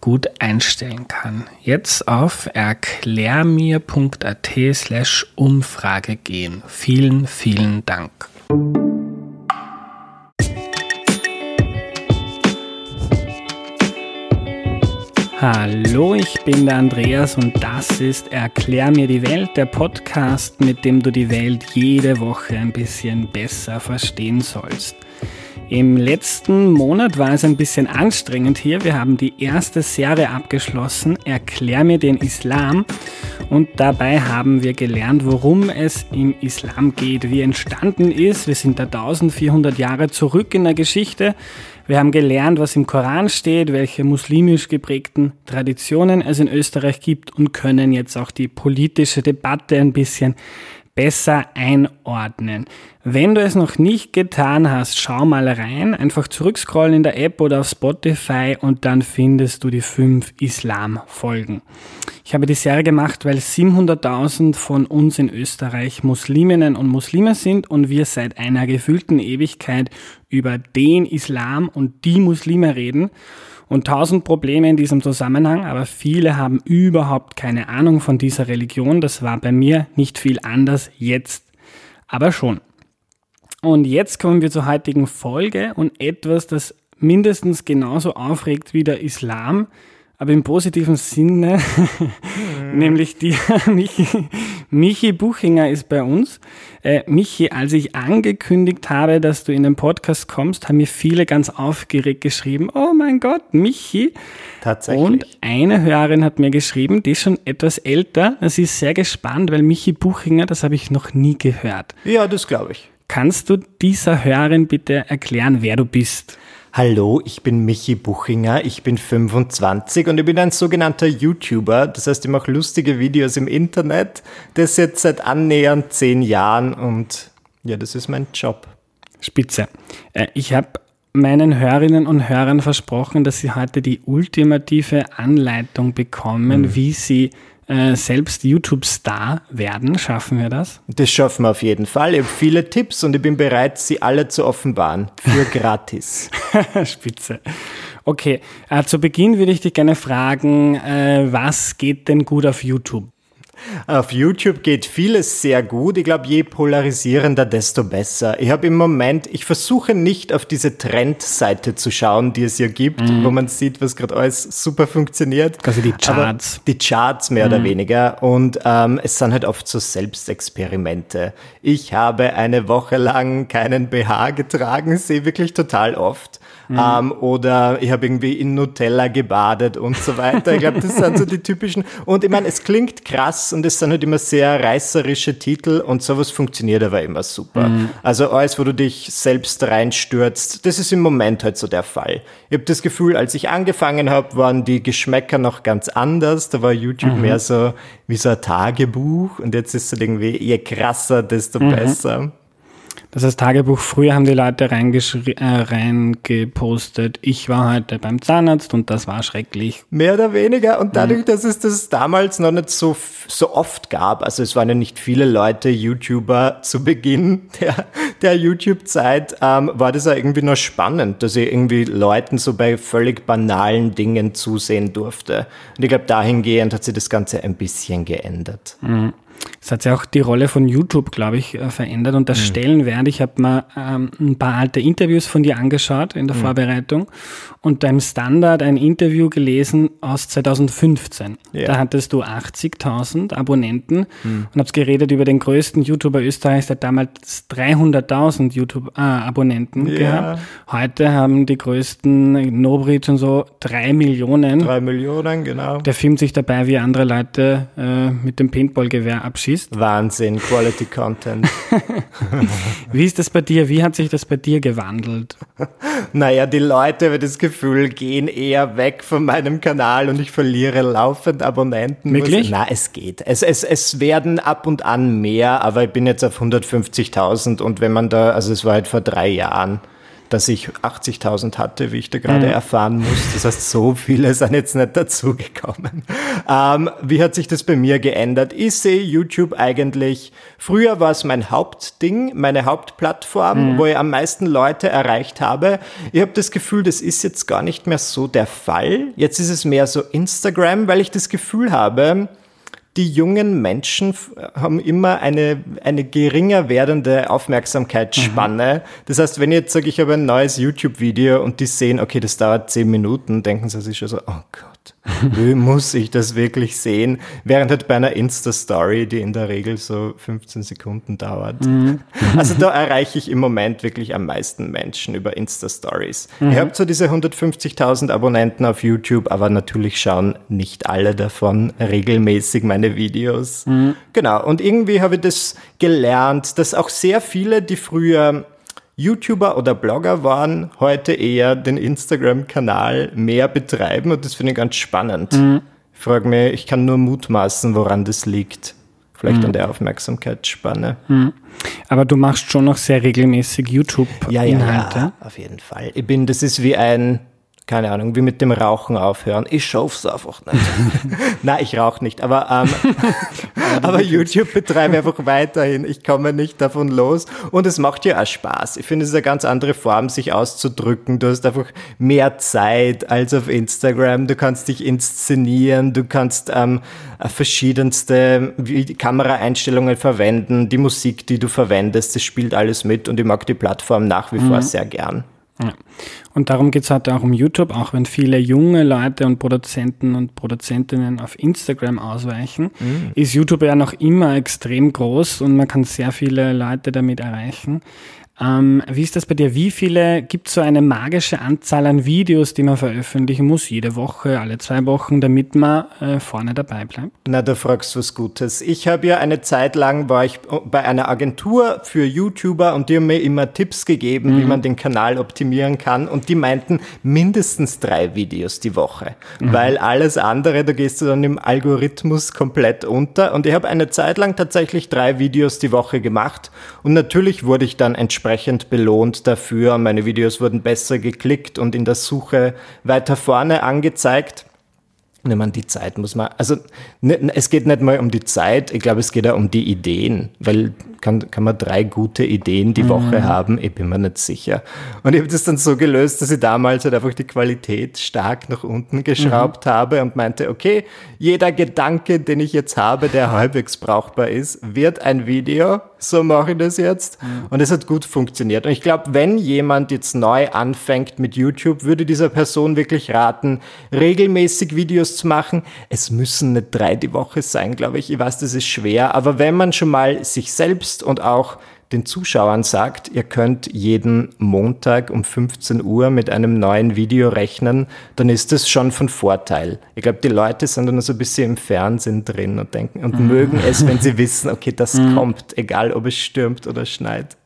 gut einstellen kann. Jetzt auf erklärmir.at slash Umfrage gehen. Vielen, vielen Dank. Hallo, ich bin der Andreas und das ist Erklär mir die Welt, der Podcast, mit dem du die Welt jede Woche ein bisschen besser verstehen sollst. Im letzten Monat war es ein bisschen anstrengend hier. Wir haben die erste Serie abgeschlossen, Erklär mir den Islam. Und dabei haben wir gelernt, worum es im Islam geht, wie entstanden ist. Wir sind da 1400 Jahre zurück in der Geschichte. Wir haben gelernt, was im Koran steht, welche muslimisch geprägten Traditionen es in Österreich gibt und können jetzt auch die politische Debatte ein bisschen besser einordnen. Wenn du es noch nicht getan hast, schau mal rein, einfach zurückscrollen in der App oder auf Spotify und dann findest du die fünf Islam-Folgen. Ich habe die Serie gemacht, weil 700.000 von uns in Österreich Musliminnen und Muslime sind und wir seit einer gefühlten Ewigkeit über den Islam und die Muslime reden und tausend Probleme in diesem Zusammenhang, aber viele haben überhaupt keine Ahnung von dieser Religion. Das war bei mir nicht viel anders, jetzt aber schon. Und jetzt kommen wir zur heutigen Folge und etwas, das mindestens genauso aufregt wie der Islam, aber im positiven Sinne, mhm. nämlich die Michi, Michi Buchinger ist bei uns. Äh, Michi, als ich angekündigt habe, dass du in den Podcast kommst, haben mir viele ganz aufgeregt geschrieben, oh mein Gott, Michi. Tatsächlich. Und eine Hörerin hat mir geschrieben, die ist schon etwas älter, sie ist sehr gespannt, weil Michi Buchinger, das habe ich noch nie gehört. Ja, das glaube ich. Kannst du dieser Hörerin bitte erklären, wer du bist? Hallo, ich bin Michi Buchinger, ich bin 25 und ich bin ein sogenannter YouTuber. Das heißt, ich mache lustige Videos im Internet. Das jetzt seit annähernd zehn Jahren und ja, das ist mein Job. Spitze. Äh, ich habe meinen Hörerinnen und Hörern versprochen, dass sie heute die ultimative Anleitung bekommen, mhm. wie sie äh, selbst YouTube-Star werden. Schaffen wir das? Das schaffen wir auf jeden Fall. Ich habe viele Tipps und ich bin bereit, sie alle zu offenbaren. Für gratis. Spitze. Okay, äh, zu Beginn würde ich dich gerne fragen, äh, was geht denn gut auf YouTube? Auf YouTube geht vieles sehr gut. Ich glaube, je polarisierender, desto besser. Ich habe im Moment, ich versuche nicht auf diese Trendseite zu schauen, die es hier gibt, mhm. wo man sieht, was gerade alles super funktioniert. Also die Charts. Aber die Charts mehr mhm. oder weniger. Und ähm, es sind halt oft so Selbstexperimente. Ich habe eine Woche lang keinen BH getragen, sehe wirklich total oft. Mhm. Ähm, oder ich habe irgendwie in Nutella gebadet und so weiter. Ich glaube, das sind so die typischen. Und ich meine, es klingt krass und es sind halt immer sehr reißerische Titel und sowas funktioniert aber immer super. Mhm. Also alles, wo du dich selbst reinstürzt, das ist im Moment halt so der Fall. Ich habe das Gefühl, als ich angefangen habe, waren die Geschmäcker noch ganz anders. Da war YouTube mhm. mehr so wie so ein Tagebuch und jetzt ist es halt irgendwie, je krasser, desto mhm. besser. Das heißt, Tagebuch, früher haben die Leute äh, reingepostet, ich war heute beim Zahnarzt und das war schrecklich. Mehr oder weniger. Und dadurch, mhm. dass es das damals noch nicht so, so oft gab, also es waren ja nicht viele Leute YouTuber zu Beginn der, der YouTube-Zeit, ähm, war das ja irgendwie noch spannend, dass ich irgendwie Leuten so bei völlig banalen Dingen zusehen durfte. Und ich glaube, dahingehend hat sich das Ganze ein bisschen geändert. Mhm. Es hat sich auch die Rolle von YouTube, glaube ich, äh, verändert und der mhm. Stellenwert. Ich habe mal ähm, ein paar alte Interviews von dir angeschaut in der mhm. Vorbereitung und beim Standard ein Interview gelesen aus 2015. Ja. Da hattest du 80.000 Abonnenten mhm. und hab's geredet über den größten YouTuber Österreichs, der damals 300.000 YouTube-Abonnenten äh, ja. gehabt. Heute haben die größten Nobridge und so drei Millionen. Drei Millionen, genau. Der filmt sich dabei, wie andere Leute äh, mit dem Paintballgewehr abschießt. Wahnsinn, Quality Content. wie ist das bei dir? Wie hat sich das bei dir gewandelt? Naja, die Leute über das Gefühl, Gefühl, gehen eher weg von meinem Kanal und ich verliere laufend Abonnenten. Wirklich? Na, es geht. Es, es, es werden ab und an mehr, aber ich bin jetzt auf 150.000 und wenn man da, also es war halt vor drei Jahren, dass ich 80.000 hatte, wie ich da gerade mhm. erfahren muss. Das heißt, so viele sind jetzt nicht dazugekommen. Ähm, wie hat sich das bei mir geändert? Ich sehe YouTube eigentlich, früher war es mein Hauptding, meine Hauptplattform, mhm. wo ich am meisten Leute erreicht habe. Ich habe das Gefühl, das ist jetzt gar nicht mehr so der Fall. Jetzt ist es mehr so Instagram, weil ich das Gefühl habe, die jungen Menschen haben immer eine, eine geringer werdende Aufmerksamkeitsspanne. Mhm. Das heißt, wenn ich jetzt sage, ich habe ein neues YouTube-Video und die sehen, okay, das dauert zehn Minuten, denken sie sich schon so, oh Gott wie muss ich das wirklich sehen? Während halt bei einer Insta-Story, die in der Regel so 15 Sekunden dauert. Mhm. Also da erreiche ich im Moment wirklich am meisten Menschen über Insta-Stories. Mhm. Ich habe so diese 150.000 Abonnenten auf YouTube, aber natürlich schauen nicht alle davon regelmäßig meine Videos. Mhm. Genau, und irgendwie habe ich das gelernt, dass auch sehr viele, die früher YouTuber oder Blogger waren, heute eher den Instagram-Kanal mehr betreiben und das finde ich ganz spannend. Mhm. Ich frage mich, ich kann nur mutmaßen, woran das liegt. Vielleicht mhm. an der Aufmerksamkeitsspanne. Mhm. Aber du machst schon noch sehr regelmäßig YouTube-Inhalte. Ja, ja, ja, auf jeden Fall. Ich bin, das ist wie ein, keine Ahnung, wie mit dem Rauchen aufhören. Ich schaff's einfach nicht. Nein, ich rauche nicht, aber, ähm, aber YouTube betreibe einfach weiterhin. Ich komme nicht davon los und es macht ja auch Spaß. Ich finde, es ist eine ganz andere Form, sich auszudrücken. Du hast einfach mehr Zeit als auf Instagram. Du kannst dich inszenieren, du kannst ähm, verschiedenste Kameraeinstellungen verwenden, die Musik, die du verwendest, das spielt alles mit und ich mag die Plattform nach wie mhm. vor sehr gern. Ja. Und darum geht es heute auch um YouTube, auch wenn viele junge Leute und Produzenten und Produzentinnen auf Instagram ausweichen, mhm. ist YouTube ja noch immer extrem groß und man kann sehr viele Leute damit erreichen. Ähm, wie ist das bei dir? Wie viele gibt es so eine magische Anzahl an Videos, die man veröffentlichen muss, jede Woche, alle zwei Wochen, damit man äh, vorne dabei bleibt? Na, da fragst du was Gutes. Ich habe ja eine Zeit lang war ich bei einer Agentur für YouTuber und die haben mir immer Tipps gegeben, mhm. wie man den Kanal optimieren kann und die meinten mindestens drei Videos die Woche, mhm. weil alles andere, da gehst du dann im Algorithmus komplett unter und ich habe eine Zeit lang tatsächlich drei Videos die Woche gemacht und natürlich wurde ich dann entsprechend entsprechend belohnt dafür. Meine Videos wurden besser geklickt und in der Suche weiter vorne angezeigt. Wenn man die Zeit muss man, also ne, es geht nicht mal um die Zeit, ich glaube, es geht ja um die Ideen, weil kann, kann man drei gute Ideen die Woche mhm. haben, ich bin mir nicht sicher. Und ich habe das dann so gelöst, dass ich damals halt einfach die Qualität stark nach unten geschraubt mhm. habe und meinte, okay, jeder Gedanke, den ich jetzt habe, der halbwegs brauchbar ist, wird ein Video, so mache ich das jetzt. Mhm. Und es hat gut funktioniert. Und ich glaube, wenn jemand jetzt neu anfängt mit YouTube, würde dieser Person wirklich raten, regelmäßig Videos zu machen. Es müssen nicht drei die Woche sein, glaube ich. Ich weiß, das ist schwer. Aber wenn man schon mal sich selbst und auch den Zuschauern sagt, ihr könnt jeden Montag um 15 Uhr mit einem neuen Video rechnen, dann ist das schon von Vorteil. Ich glaube, die Leute sind dann so ein bisschen im Fernsehen drin und denken und mhm. mögen es, wenn sie wissen, okay, das mhm. kommt, egal ob es stürmt oder schneit.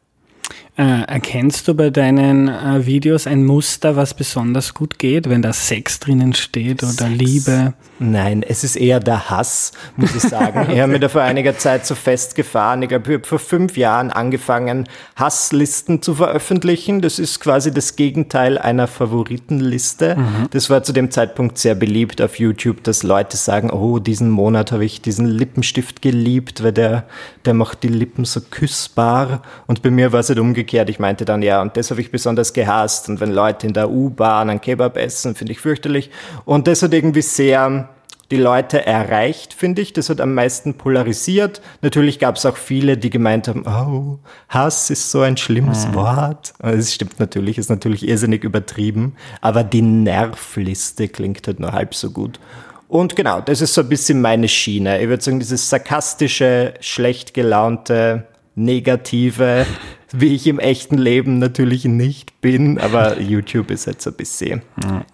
Äh, erkennst du bei deinen äh, Videos ein Muster, was besonders gut geht, wenn da Sex drinnen steht oder Sex. Liebe? Nein, es ist eher der Hass, muss ich sagen. ich habe mir da vor einiger Zeit so festgefahren. Ich glaube, ich habe vor fünf Jahren angefangen, Hasslisten zu veröffentlichen. Das ist quasi das Gegenteil einer Favoritenliste. Mhm. Das war zu dem Zeitpunkt sehr beliebt auf YouTube, dass Leute sagen, oh, diesen Monat habe ich diesen Lippenstift geliebt, weil der, der macht die Lippen so küssbar. Und bei mir war es halt umgekehrt umgekehrt. Ich meinte dann, ja, und das habe ich besonders gehasst. Und wenn Leute in der U-Bahn ein Kebab essen, finde ich fürchterlich. Und das hat irgendwie sehr die Leute erreicht, finde ich. Das hat am meisten polarisiert. Natürlich gab es auch viele, die gemeint haben, oh, Hass ist so ein schlimmes mhm. Wort. Das stimmt natürlich, ist natürlich irrsinnig übertrieben. Aber die Nervliste klingt halt nur halb so gut. Und genau, das ist so ein bisschen meine Schiene. Ich würde sagen, dieses sarkastische, schlecht gelaunte, negative, wie ich im echten Leben natürlich nicht bin, aber YouTube ist jetzt ein bisschen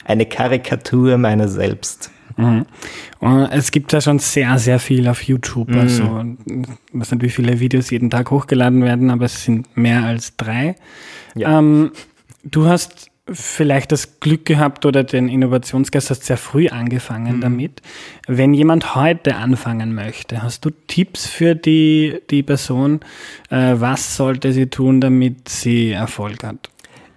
eine Karikatur meiner selbst. Mhm. es gibt ja schon sehr, sehr viel auf YouTube. Mhm. Also, ich weiß nicht, wie viele Videos jeden Tag hochgeladen werden, aber es sind mehr als drei. Ja. Ähm, du hast vielleicht das Glück gehabt oder den Innovationsgeist hast sehr früh angefangen mhm. damit. Wenn jemand heute anfangen möchte, hast du Tipps für die, die Person? Äh, was sollte sie tun, damit sie Erfolg hat?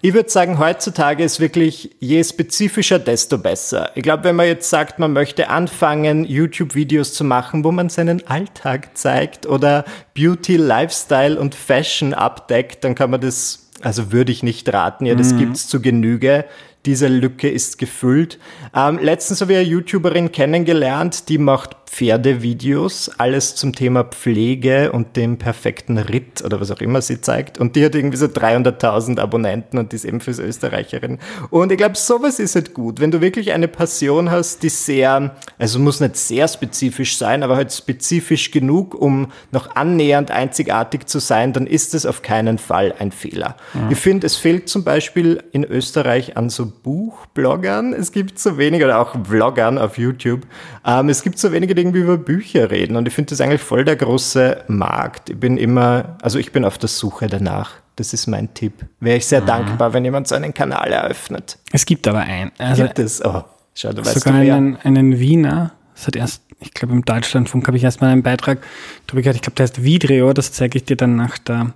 Ich würde sagen, heutzutage ist wirklich je spezifischer, desto besser. Ich glaube, wenn man jetzt sagt, man möchte anfangen, YouTube-Videos zu machen, wo man seinen Alltag zeigt oder Beauty, Lifestyle und Fashion abdeckt, dann kann man das also würde ich nicht raten. Ja, das mhm. gibt's zu Genüge diese Lücke ist gefüllt. Ähm, letztens habe ich eine YouTuberin kennengelernt, die macht Pferdevideos, alles zum Thema Pflege und dem perfekten Ritt oder was auch immer sie zeigt. Und die hat irgendwie so 300.000 Abonnenten und die ist ebenfalls Österreicherin. Und ich glaube, sowas ist halt gut, wenn du wirklich eine Passion hast, die sehr, also muss nicht sehr spezifisch sein, aber halt spezifisch genug, um noch annähernd einzigartig zu sein, dann ist es auf keinen Fall ein Fehler. Mhm. Ich finde, es fehlt zum Beispiel in Österreich an so Buchbloggern. Es gibt so wenige, oder auch Vloggern auf YouTube. Ähm, es gibt so wenige, die irgendwie über Bücher reden. Und ich finde das eigentlich voll der große Markt. Ich bin immer, also ich bin auf der Suche danach. Das ist mein Tipp. Wäre ich sehr mhm. dankbar, wenn jemand so einen Kanal eröffnet. Es gibt aber einen. Also gibt es? Oh, schau, du weißt sogar du einen, einen Wiener. Das hat erst, ich glaube, im Deutschlandfunk habe ich erstmal einen Beitrag drüber gehört. Ich glaube, der heißt Vidrio. Das zeige ich dir dann nach der,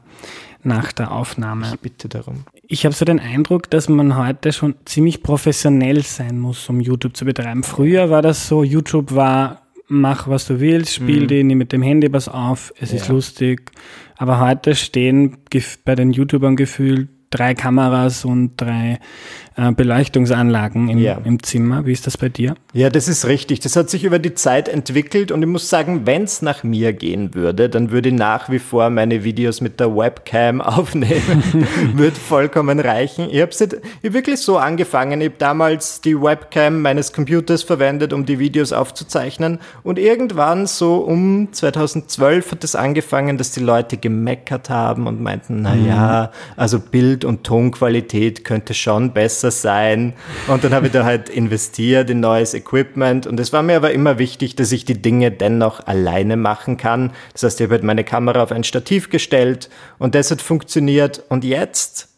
nach der Aufnahme. Ich bitte darum ich habe so den Eindruck, dass man heute schon ziemlich professionell sein muss, um YouTube zu betreiben. Früher war das so, YouTube war, mach was du willst, spiel mhm. die, nimm mit dem Handy was auf, es ja. ist lustig. Aber heute stehen bei den YouTubern gefühlt drei Kameras und drei äh, Beleuchtungsanlagen im, ja. im Zimmer. Wie ist das bei dir? Ja, das ist richtig. Das hat sich über die Zeit entwickelt und ich muss sagen, wenn es nach mir gehen würde, dann würde ich nach wie vor meine Videos mit der Webcam aufnehmen. würde vollkommen reichen. Ich habe hab wirklich so angefangen. Ich habe damals die Webcam meines Computers verwendet, um die Videos aufzuzeichnen und irgendwann so um 2012 hat es angefangen, dass die Leute gemeckert haben und meinten, na ja, mhm. also Bild- und Tonqualität könnte schon besser besser sein. Und dann habe ich da halt investiert in neues Equipment. Und es war mir aber immer wichtig, dass ich die Dinge dennoch alleine machen kann. Das heißt, ich habe halt meine Kamera auf ein Stativ gestellt und das hat funktioniert. Und jetzt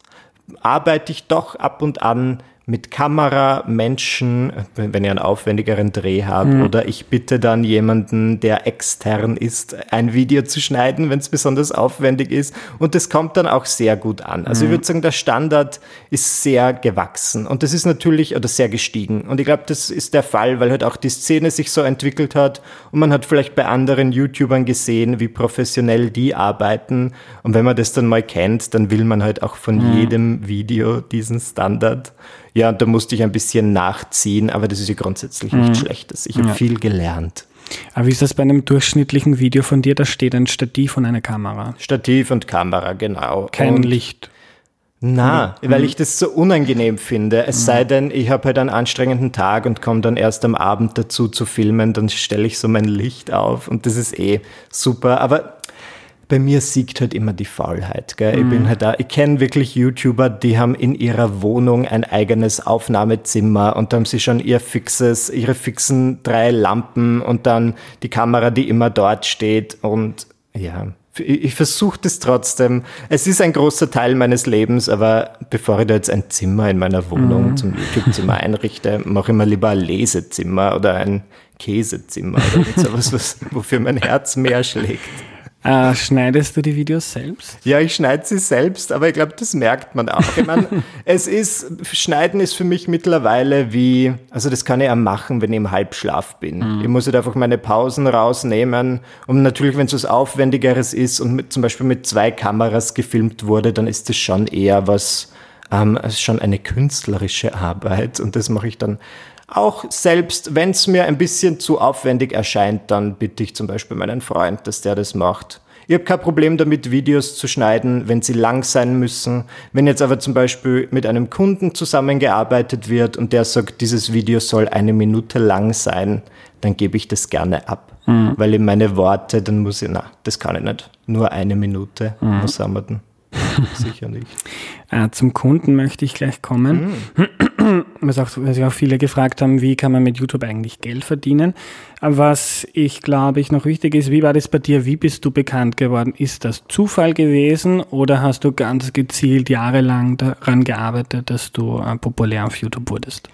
arbeite ich doch ab und an mit Kamera, Menschen, wenn ihr einen aufwendigeren Dreh habt, mhm. oder ich bitte dann jemanden, der extern ist, ein Video zu schneiden, wenn es besonders aufwendig ist. Und das kommt dann auch sehr gut an. Also mhm. ich würde sagen, der Standard ist sehr gewachsen und das ist natürlich, oder sehr gestiegen. Und ich glaube, das ist der Fall, weil halt auch die Szene sich so entwickelt hat und man hat vielleicht bei anderen YouTubern gesehen, wie professionell die arbeiten. Und wenn man das dann mal kennt, dann will man halt auch von mhm. jedem Video diesen Standard ja, da musste ich ein bisschen nachziehen, aber das ist ja grundsätzlich mhm. nichts Schlechtes. Ich habe ja. viel gelernt. Aber wie ist das bei einem durchschnittlichen Video von dir? Da steht ein Stativ und eine Kamera. Stativ und Kamera, genau. Kein und Licht. Na, mhm. weil ich das so unangenehm finde. Es mhm. sei denn, ich habe halt einen anstrengenden Tag und komme dann erst am Abend dazu zu filmen, dann stelle ich so mein Licht auf und das ist eh super. Aber bei mir siegt halt immer die Faulheit. Gell? Mhm. Ich bin halt da, ich kenne wirklich YouTuber, die haben in ihrer Wohnung ein eigenes Aufnahmezimmer und da haben sie schon ihr fixes, ihre fixen drei Lampen und dann die Kamera, die immer dort steht und ja, ich versuche das trotzdem. Es ist ein großer Teil meines Lebens, aber bevor ich da jetzt ein Zimmer in meiner Wohnung mhm. zum YouTube-Zimmer einrichte, mache ich mir lieber ein Lesezimmer oder ein Käsezimmer oder sowas, was, wofür mein Herz mehr schlägt. Äh, schneidest du die Videos selbst? Ja, ich schneide sie selbst, aber ich glaube, das merkt man auch. Ich meine, es ist, Schneiden ist für mich mittlerweile wie, also das kann ich ja machen, wenn ich im Halbschlaf bin. Mhm. Ich muss halt einfach meine Pausen rausnehmen. Und natürlich, wenn es was Aufwendigeres ist und mit, zum Beispiel mit zwei Kameras gefilmt wurde, dann ist das schon eher was, ähm, schon eine künstlerische Arbeit. Und das mache ich dann auch selbst, wenn es mir ein bisschen zu aufwendig erscheint, dann bitte ich zum Beispiel meinen Freund, dass der das macht. Ich habe kein Problem damit, Videos zu schneiden, wenn sie lang sein müssen. Wenn jetzt aber zum Beispiel mit einem Kunden zusammengearbeitet wird und der sagt, dieses Video soll eine Minute lang sein, dann gebe ich das gerne ab. Mhm. Weil in meine Worte, dann muss ich, na, das kann ich nicht. Nur eine Minute mhm. muss Sammerton. Sicher nicht. Äh, zum Kunden möchte ich gleich kommen. Mhm. Was, auch, was auch viele gefragt haben, wie kann man mit YouTube eigentlich Geld verdienen? Was ich glaube ich noch wichtig ist, wie war das bei dir? Wie bist du bekannt geworden? Ist das Zufall gewesen oder hast du ganz gezielt jahrelang daran gearbeitet, dass du äh, populär auf YouTube wurdest?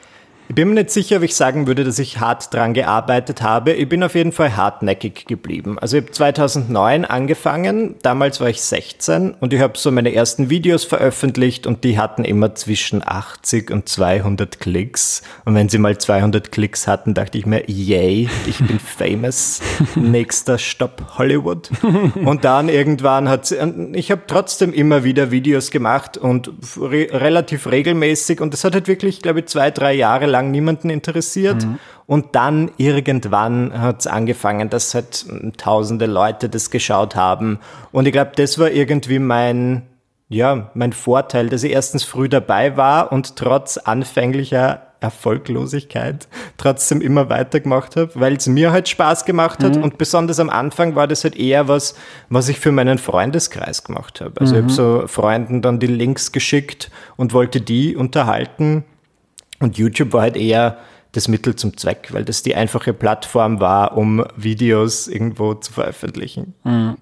Ich bin mir nicht sicher, ob ich sagen würde, dass ich hart dran gearbeitet habe. Ich bin auf jeden Fall hartnäckig geblieben. Also ich habe 2009 angefangen, damals war ich 16 und ich habe so meine ersten Videos veröffentlicht und die hatten immer zwischen 80 und 200 Klicks. Und wenn sie mal 200 Klicks hatten, dachte ich mir, yay, ich bin famous. Nächster Stopp Hollywood. Und dann irgendwann hat sie, ich habe trotzdem immer wieder Videos gemacht und re relativ regelmäßig und das hat halt wirklich, glaube ich, zwei, drei Jahre lang lang niemanden interessiert. Mhm. Und dann irgendwann hat es angefangen, dass halt tausende Leute das geschaut haben. Und ich glaube, das war irgendwie mein, ja, mein Vorteil, dass ich erstens früh dabei war und trotz anfänglicher Erfolglosigkeit trotzdem immer weitergemacht habe, weil es mir halt Spaß gemacht hat mhm. und besonders am Anfang war das halt eher was, was ich für meinen Freundeskreis gemacht habe. Also mhm. ich habe so Freunden dann die Links geschickt und wollte die unterhalten und YouTube war halt eher das Mittel zum Zweck, weil das die einfache Plattform war, um Videos irgendwo zu veröffentlichen. Mhm.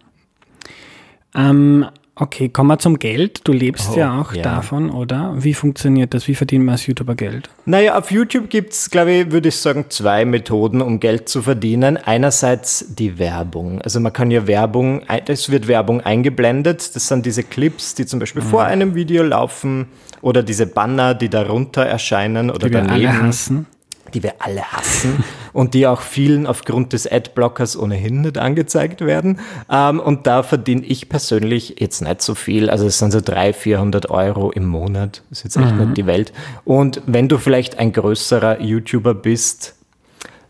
Ähm, okay, kommen wir zum Geld. Du lebst oh, ja auch ja. davon, oder? Wie funktioniert das? Wie verdient man als YouTuber Geld? Naja, auf YouTube gibt es, glaube ich, würde ich sagen, zwei Methoden, um Geld zu verdienen. Einerseits die Werbung. Also man kann ja Werbung, es wird Werbung eingeblendet. Das sind diese Clips, die zum Beispiel mhm. vor einem Video laufen oder diese Banner, die darunter erscheinen oder die wir daneben. Alle hassen. Die wir alle hassen und die auch vielen aufgrund des Adblockers ohnehin nicht angezeigt werden. Ähm, und da verdiene ich persönlich jetzt nicht so viel. Also es sind so 300, 400 Euro im Monat. Das ist jetzt echt mhm. nicht die Welt. Und wenn du vielleicht ein größerer YouTuber bist,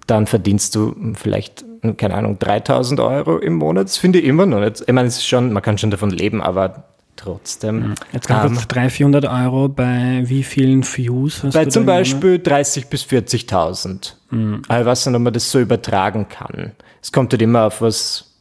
dann verdienst du vielleicht, keine Ahnung, 3000 Euro im Monat. Das finde ich immer noch nicht. Ich meine, es ist schon, man kann schon davon leben, aber trotzdem. Jetzt ganz ähm, 300, 400 Euro bei wie vielen Views? Bei zum Beispiel 30 bis 40.000. Mhm. Ich weiß nicht, ob man das so übertragen kann. Es kommt halt immer auf was,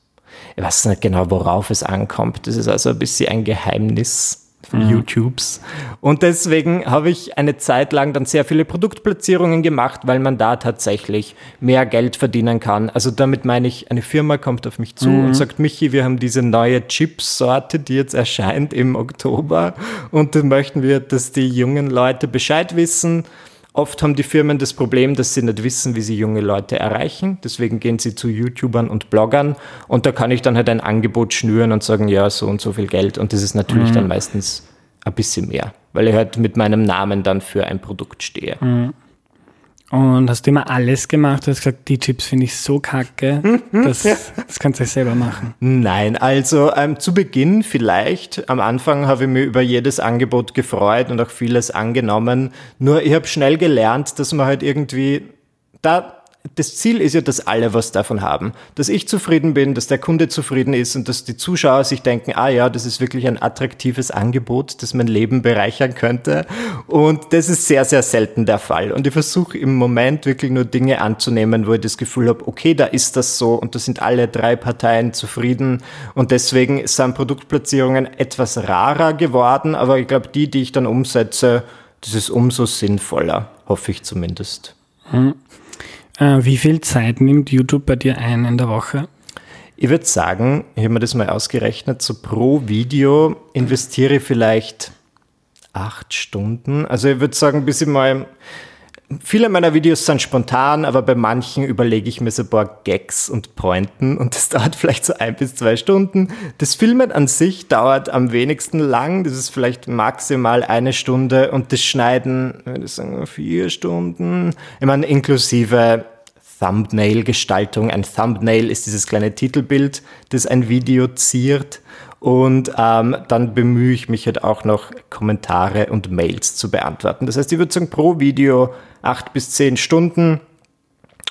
ich weiß nicht genau, worauf es ankommt. Das ist also ein bisschen ein Geheimnis mhm. YouTubes. Und deswegen habe ich eine Zeit lang dann sehr viele Produktplatzierungen gemacht, weil man da tatsächlich mehr Geld verdienen kann. Also damit meine ich, eine Firma kommt auf mich zu mhm. und sagt, Michi, wir haben diese neue Chipsorte, die jetzt erscheint im Oktober und dann möchten wir, dass die jungen Leute Bescheid wissen. Oft haben die Firmen das Problem, dass sie nicht wissen, wie sie junge Leute erreichen. Deswegen gehen sie zu YouTubern und Bloggern und da kann ich dann halt ein Angebot schnüren und sagen, ja, so und so viel Geld. Und das ist natürlich mhm. dann meistens ein bisschen mehr, weil ich halt mit meinem Namen dann für ein Produkt stehe. Mhm. Und hast du immer alles gemacht? Du hast gesagt, die Chips finde ich so kacke. Das, das kannst du selber machen. Nein, also ähm, zu Beginn vielleicht. Am Anfang habe ich mich über jedes Angebot gefreut und auch vieles angenommen. Nur ich habe schnell gelernt, dass man halt irgendwie da das Ziel ist ja, dass alle was davon haben. Dass ich zufrieden bin, dass der Kunde zufrieden ist und dass die Zuschauer sich denken, ah ja, das ist wirklich ein attraktives Angebot, das mein Leben bereichern könnte. Und das ist sehr, sehr selten der Fall. Und ich versuche im Moment wirklich nur Dinge anzunehmen, wo ich das Gefühl habe, okay, da ist das so und da sind alle drei Parteien zufrieden. Und deswegen sind Produktplatzierungen etwas rarer geworden, aber ich glaube, die, die ich dann umsetze, das ist umso sinnvoller, hoffe ich zumindest. Hm. Äh, wie viel Zeit nimmt YouTube bei dir ein in der Woche? Ich würde sagen, ich habe mir das mal ausgerechnet, so pro Video investiere ich vielleicht acht Stunden. Also ich würde sagen, bis ich mal Viele meiner Videos sind spontan, aber bei manchen überlege ich mir so ein paar Gags und Pointen und das dauert vielleicht so ein bis zwei Stunden. Das Filmen an sich dauert am wenigsten lang, das ist vielleicht maximal eine Stunde und das Schneiden, ich sagen, vier Stunden. Ich meine, inklusive Thumbnail-Gestaltung. Ein Thumbnail ist dieses kleine Titelbild, das ein Video ziert. Und ähm, dann bemühe ich mich halt auch noch, Kommentare und Mails zu beantworten. Das heißt, ich würde sagen, pro Video acht bis zehn Stunden.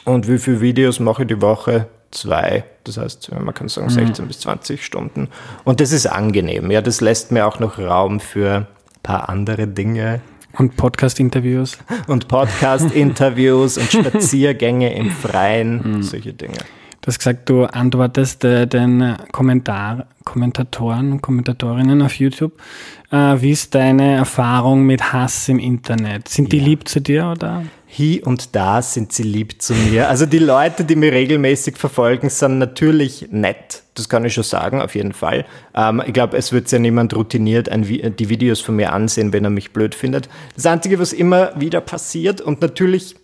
Und wie viele Videos mache ich die Woche? Zwei. Das heißt, man kann sagen 16 mhm. bis 20 Stunden. Und das ist angenehm. Ja, das lässt mir auch noch Raum für ein paar andere Dinge. Und Podcast-Interviews. Und Podcast-Interviews und Spaziergänge im Freien, mhm. solche Dinge. Du hast gesagt, du antwortest äh, den Kommentar, Kommentatoren und Kommentatorinnen auf YouTube. Äh, wie ist deine Erfahrung mit Hass im Internet? Sind die ja. lieb zu dir oder? Hier und da sind sie lieb zu mir. Also die Leute, die mir regelmäßig verfolgen, sind natürlich nett. Das kann ich schon sagen, auf jeden Fall. Ähm, ich glaube, es wird ja niemand routiniert ein, die Videos von mir ansehen, wenn er mich blöd findet. Das Einzige, was immer wieder passiert und natürlich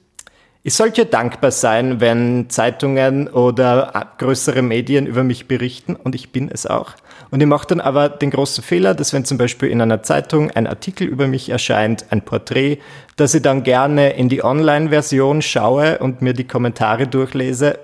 ich sollte dankbar sein, wenn Zeitungen oder größere Medien über mich berichten und ich bin es auch. Und ich mache dann aber den großen Fehler, dass wenn zum Beispiel in einer Zeitung ein Artikel über mich erscheint, ein Porträt, dass ich dann gerne in die Online-Version schaue und mir die Kommentare durchlese.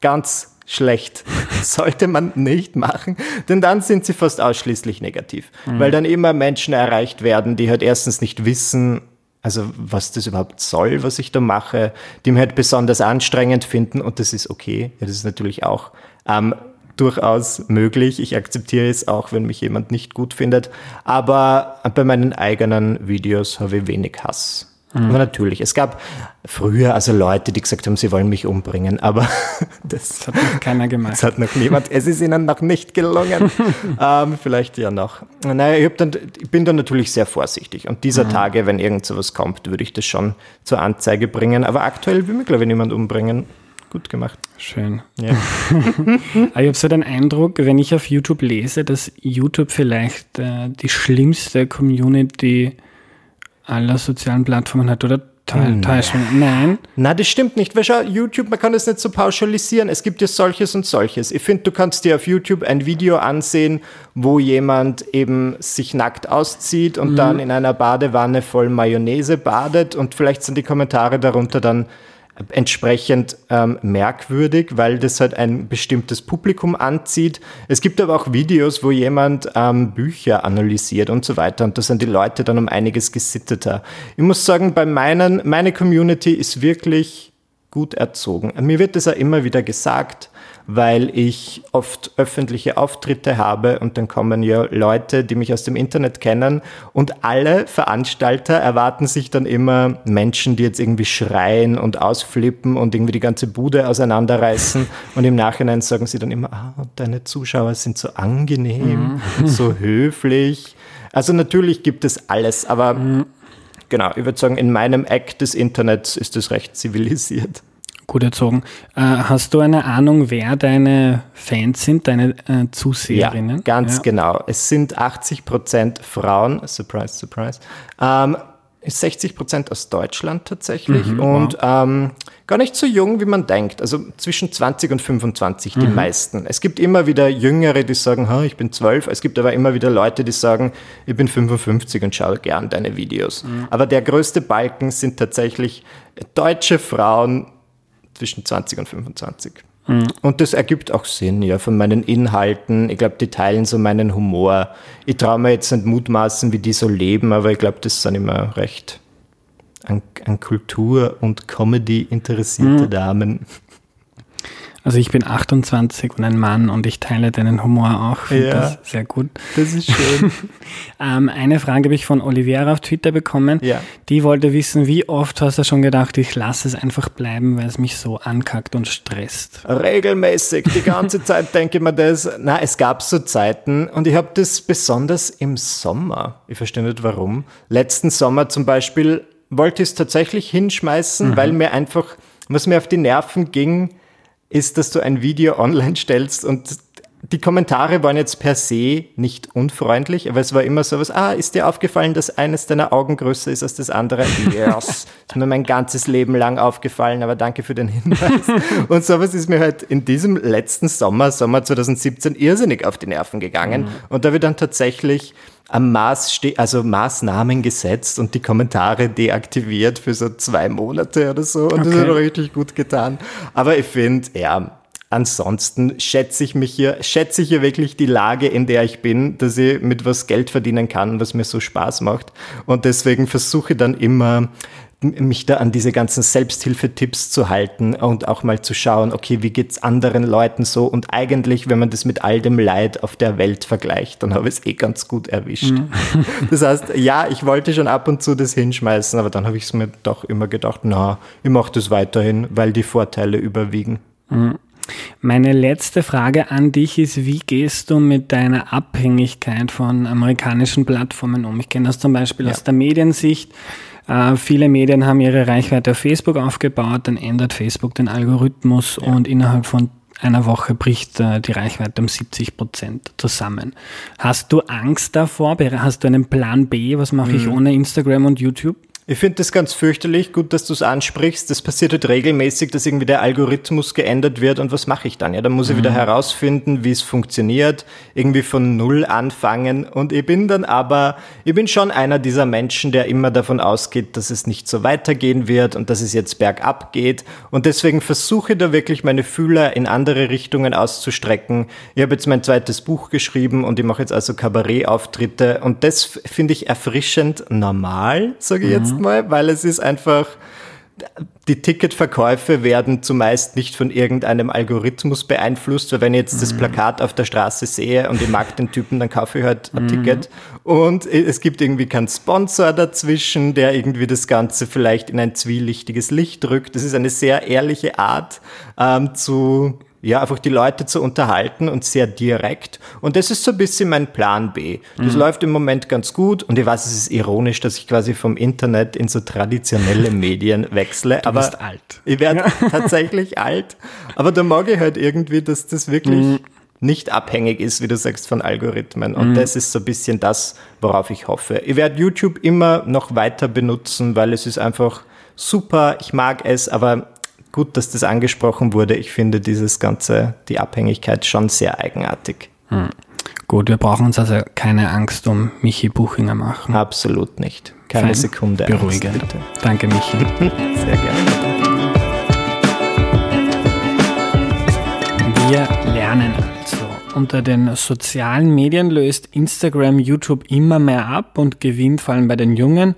Ganz schlecht. Sollte man nicht machen, denn dann sind sie fast ausschließlich negativ, mhm. weil dann immer Menschen erreicht werden, die halt erstens nicht wissen, also was das überhaupt soll, was ich da mache, die mir halt besonders anstrengend finden und das ist okay. Ja, das ist natürlich auch ähm, durchaus möglich. Ich akzeptiere es auch, wenn mich jemand nicht gut findet. Aber bei meinen eigenen Videos habe ich wenig Hass. Mhm. Aber natürlich, es gab früher also Leute, die gesagt haben, sie wollen mich umbringen, aber das, das hat noch keiner gemacht. Das hat noch niemand, es ist ihnen noch nicht gelungen. ähm, vielleicht ja noch. Naja, ich, dann, ich, bin dann natürlich sehr vorsichtig und dieser mhm. Tage, wenn irgend sowas kommt, würde ich das schon zur Anzeige bringen. Aber aktuell will mich, glaube ich, niemand umbringen. Gut gemacht. Schön. Ja. ich habe so den Eindruck, wenn ich auf YouTube lese, dass YouTube vielleicht äh, die schlimmste Community aller sozialen Plattformen hat, oder? Täuschung. Nein. Nein, das stimmt nicht. Weil schau, YouTube, man kann das nicht so pauschalisieren. Es gibt ja solches und solches. Ich finde, du kannst dir auf YouTube ein Video ansehen, wo jemand eben sich nackt auszieht und mhm. dann in einer Badewanne voll Mayonnaise badet und vielleicht sind die Kommentare darunter dann entsprechend ähm, merkwürdig, weil das halt ein bestimmtes Publikum anzieht. Es gibt aber auch Videos, wo jemand ähm, Bücher analysiert und so weiter und da sind die Leute dann um einiges gesitteter. Ich muss sagen, bei meinen, meine Community ist wirklich gut erzogen. Mir wird das ja immer wieder gesagt, weil ich oft öffentliche Auftritte habe und dann kommen ja Leute, die mich aus dem Internet kennen und alle Veranstalter erwarten sich dann immer Menschen, die jetzt irgendwie schreien und ausflippen und irgendwie die ganze Bude auseinanderreißen und im Nachhinein sagen sie dann immer, ah, deine Zuschauer sind so angenehm mhm. so höflich. Also natürlich gibt es alles, aber mhm. genau, ich würde sagen, in meinem Eck des Internets ist es recht zivilisiert. Gut erzogen. Äh, hast du eine Ahnung, wer deine Fans sind, deine äh, Zuseherinnen? Ja, ganz ja. genau. Es sind 80 Prozent Frauen, surprise, surprise. Ähm, 60 Prozent aus Deutschland tatsächlich mhm, und wow. ähm, gar nicht so jung, wie man denkt. Also zwischen 20 und 25 die mhm. meisten. Es gibt immer wieder Jüngere, die sagen, ich bin 12. Es gibt aber immer wieder Leute, die sagen, ich bin 55 und schaue gern deine Videos. Mhm. Aber der größte Balken sind tatsächlich deutsche Frauen zwischen 20 und 25. Mhm. Und das ergibt auch Sinn, ja, von meinen Inhalten. Ich glaube, die teilen so meinen Humor. Ich traue mir jetzt nicht mutmaßen, wie die so leben, aber ich glaube, das sind immer recht an, an Kultur und Comedy interessierte mhm. Damen. Also ich bin 28 und ein Mann und ich teile deinen Humor auch. Ja, das sehr gut. Das ist schön. ähm, eine Frage habe ich von Oliviera auf Twitter bekommen. Ja. Die wollte wissen, wie oft hast du schon gedacht, ich lasse es einfach bleiben, weil es mich so ankackt und stresst? Regelmäßig. Die ganze Zeit denke ich mir das. Na, es gab so Zeiten und ich habe das besonders im Sommer. Ich verstehe nicht warum. Letzten Sommer zum Beispiel wollte ich es tatsächlich hinschmeißen, mhm. weil mir einfach, was mir auf die Nerven ging, ist, dass du ein Video online stellst und die Kommentare waren jetzt per se nicht unfreundlich, aber es war immer so was, ah, ist dir aufgefallen, dass eines deiner Augen größer ist als das andere? Yes, ist mir mein ganzes Leben lang aufgefallen, aber danke für den Hinweis. Und sowas ist mir halt in diesem letzten Sommer, Sommer 2017, irrsinnig auf die Nerven gegangen. Mhm. Und da wird dann tatsächlich am Maß also Maßnahmen gesetzt und die Kommentare deaktiviert für so zwei Monate oder so. Und okay. das hat richtig gut getan. Aber ich finde, ja, ansonsten schätze ich mich hier, schätze ich hier wirklich die Lage, in der ich bin, dass ich mit was Geld verdienen kann, was mir so Spaß macht. Und deswegen versuche ich dann immer, mich da an diese ganzen Selbsthilfetipps zu halten und auch mal zu schauen, okay, wie geht's anderen Leuten so? Und eigentlich, wenn man das mit all dem Leid auf der Welt vergleicht, dann habe ich es eh ganz gut erwischt. Mhm. Das heißt, ja, ich wollte schon ab und zu das hinschmeißen, aber dann habe ich es mir doch immer gedacht, na, ich mache das weiterhin, weil die Vorteile überwiegen. Mhm. Meine letzte Frage an dich ist, wie gehst du mit deiner Abhängigkeit von amerikanischen Plattformen um? Ich kenne das zum Beispiel ja. aus der Mediensicht. Äh, viele Medien haben ihre Reichweite auf Facebook aufgebaut, dann ändert Facebook den Algorithmus ja. und innerhalb von einer Woche bricht äh, die Reichweite um 70 Prozent zusammen. Hast du Angst davor? Hast du einen Plan B? Was mache mhm. ich ohne Instagram und YouTube? Ich finde das ganz fürchterlich. Gut, dass du es ansprichst. Das passiert halt regelmäßig, dass irgendwie der Algorithmus geändert wird. Und was mache ich dann? Ja, dann muss ich wieder mhm. herausfinden, wie es funktioniert, irgendwie von Null anfangen. Und ich bin dann aber, ich bin schon einer dieser Menschen, der immer davon ausgeht, dass es nicht so weitergehen wird und dass es jetzt bergab geht. Und deswegen versuche ich da wirklich meine Fühler in andere Richtungen auszustrecken. Ich habe jetzt mein zweites Buch geschrieben und ich mache jetzt also Kabarettauftritte. Und das finde ich erfrischend normal, sage ich mhm. jetzt Mal, weil es ist einfach, die Ticketverkäufe werden zumeist nicht von irgendeinem Algorithmus beeinflusst, weil wenn ich jetzt das mhm. Plakat auf der Straße sehe und ich mag den Typen, dann kaufe ich halt ein mhm. Ticket. Und es gibt irgendwie keinen Sponsor dazwischen, der irgendwie das Ganze vielleicht in ein zwielichtiges Licht drückt. Das ist eine sehr ehrliche Art ähm, zu ja, einfach die Leute zu unterhalten und sehr direkt. Und das ist so ein bisschen mein Plan B. Das mhm. läuft im Moment ganz gut und ich weiß, es ist ironisch, dass ich quasi vom Internet in so traditionelle Medien wechsle. Du aber bist alt. Ich werde ja. tatsächlich alt. Aber da mag ich halt irgendwie, dass das wirklich mhm. nicht abhängig ist, wie du sagst, von Algorithmen. Und mhm. das ist so ein bisschen das, worauf ich hoffe. Ich werde YouTube immer noch weiter benutzen, weil es ist einfach super. Ich mag es, aber gut, dass das angesprochen wurde. Ich finde dieses ganze, die Abhängigkeit schon sehr eigenartig. Hm. Gut, wir brauchen uns also keine Angst um Michi Buchinger machen. Absolut nicht. Keine Fein. Sekunde Beruhige. Angst, bitte. Danke, Michi. sehr gerne. Wir lernen also. Unter den sozialen Medien löst Instagram YouTube immer mehr ab und gewinnt vor allem bei den Jungen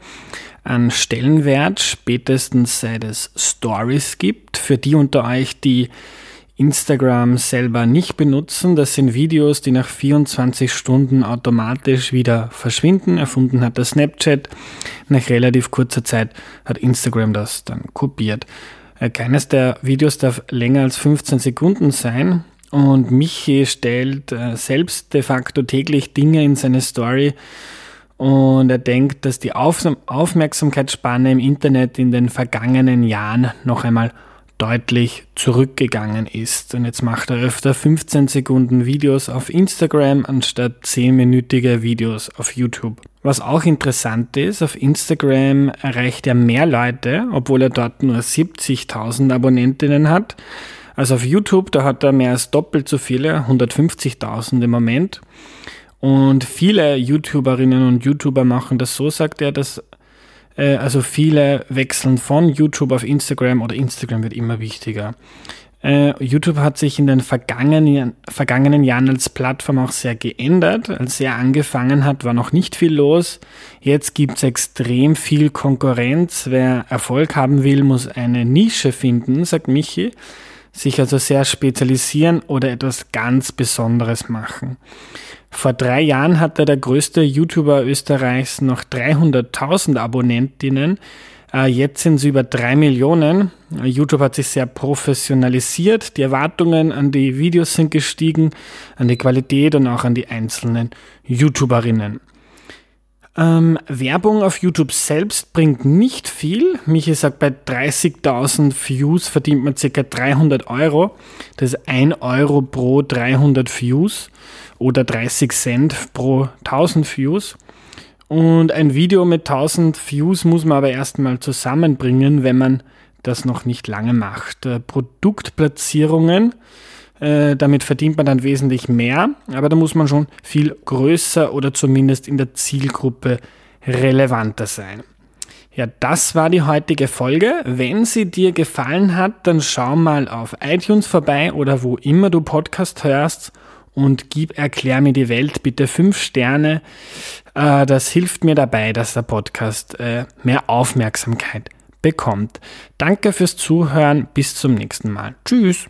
an Stellenwert, spätestens seit es Stories gibt. Für die unter euch, die Instagram selber nicht benutzen, das sind Videos, die nach 24 Stunden automatisch wieder verschwinden. Erfunden hat das Snapchat. Nach relativ kurzer Zeit hat Instagram das dann kopiert. Äh, keines der Videos darf länger als 15 Sekunden sein. Und Michi stellt äh, selbst de facto täglich Dinge in seine Story, und er denkt, dass die Aufmerksamkeitsspanne im Internet in den vergangenen Jahren noch einmal deutlich zurückgegangen ist. Und jetzt macht er öfter 15 Sekunden Videos auf Instagram anstatt 10-minütige Videos auf YouTube. Was auch interessant ist, auf Instagram erreicht er mehr Leute, obwohl er dort nur 70.000 Abonnentinnen hat. Also auf YouTube, da hat er mehr als doppelt so viele, 150.000 im Moment. Und viele YouTuberinnen und YouTuber machen das so, sagt er, dass äh, also viele wechseln von YouTube auf Instagram oder Instagram wird immer wichtiger. Äh, YouTube hat sich in den vergangenen, vergangenen Jahren als Plattform auch sehr geändert. Als er angefangen hat, war noch nicht viel los. Jetzt gibt es extrem viel Konkurrenz. Wer Erfolg haben will, muss eine Nische finden, sagt Michi. Sich also sehr spezialisieren oder etwas ganz Besonderes machen. Vor drei Jahren hatte der größte YouTuber Österreichs noch 300.000 Abonnentinnen. Äh, jetzt sind es über drei Millionen. YouTube hat sich sehr professionalisiert. Die Erwartungen an die Videos sind gestiegen, an die Qualität und auch an die einzelnen YouTuberinnen. Ähm, Werbung auf YouTube selbst bringt nicht viel. Michi sagt, bei 30.000 Views verdient man ca. 300 Euro. Das ist 1 Euro pro 300 Views oder 30 Cent pro 1000 Views. Und ein Video mit 1000 Views muss man aber erstmal zusammenbringen, wenn man das noch nicht lange macht. Äh, Produktplatzierungen, äh, damit verdient man dann wesentlich mehr, aber da muss man schon viel größer oder zumindest in der Zielgruppe relevanter sein. Ja, das war die heutige Folge. Wenn sie dir gefallen hat, dann schau mal auf iTunes vorbei oder wo immer du Podcast hörst und gib Erklär mir die Welt bitte fünf Sterne. Äh, das hilft mir dabei, dass der Podcast äh, mehr Aufmerksamkeit bekommt. Danke fürs Zuhören. Bis zum nächsten Mal. Tschüss.